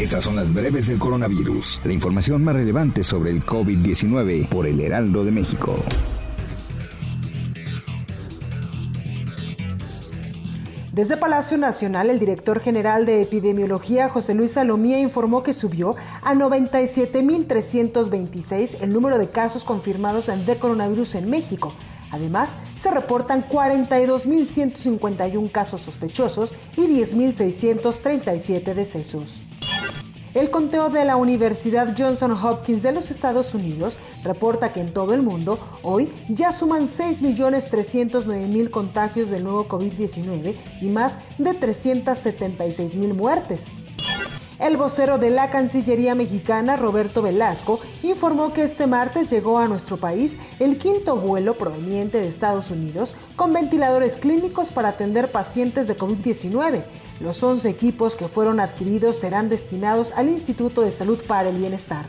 Estas son las breves del coronavirus. La información más relevante sobre el COVID-19 por el Heraldo de México. Desde Palacio Nacional, el director general de epidemiología, José Luis Salomía, informó que subió a 97.326 el número de casos confirmados de coronavirus en México. Además, se reportan 42.151 casos sospechosos y 10.637 decesos. El conteo de la Universidad Johnson Hopkins de los Estados Unidos reporta que en todo el mundo hoy ya suman 6.309.000 contagios del nuevo COVID-19 y más de 376.000 muertes. El vocero de la Cancillería mexicana, Roberto Velasco, informó que este martes llegó a nuestro país el quinto vuelo proveniente de Estados Unidos con ventiladores clínicos para atender pacientes de COVID-19. Los 11 equipos que fueron adquiridos serán destinados al Instituto de Salud para el Bienestar.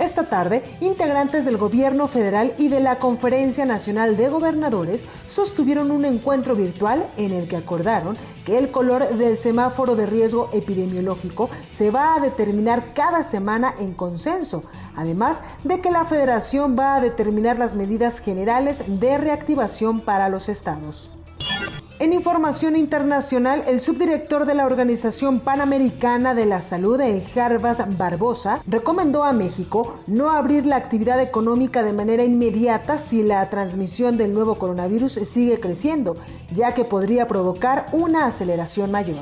Esta tarde, integrantes del Gobierno federal y de la Conferencia Nacional de Gobernadores sostuvieron un encuentro virtual en el que acordaron que el color del semáforo de riesgo epidemiológico se va a determinar cada semana en consenso, además de que la federación va a determinar las medidas generales de reactivación para los estados. En información internacional, el subdirector de la Organización Panamericana de la Salud, Jarbas Barbosa, recomendó a México no abrir la actividad económica de manera inmediata si la transmisión del nuevo coronavirus sigue creciendo, ya que podría provocar una aceleración mayor.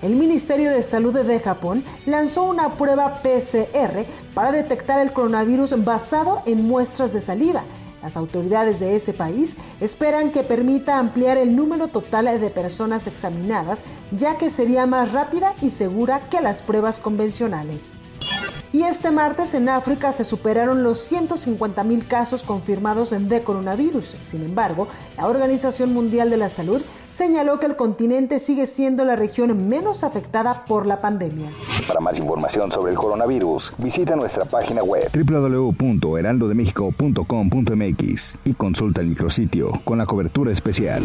El Ministerio de Salud de Japón lanzó una prueba PCR para detectar el coronavirus basado en muestras de saliva las autoridades de ese país esperan que permita ampliar el número total de personas examinadas, ya que sería más rápida y segura que las pruebas convencionales. Y este martes en África se superaron los 150.000 casos confirmados de coronavirus. Sin embargo, la Organización Mundial de la Salud señaló que el continente sigue siendo la región menos afectada por la pandemia. Para más información sobre el coronavirus, visita nuestra página web www.heraldodemexico.com.mx y consulta el micrositio con la cobertura especial.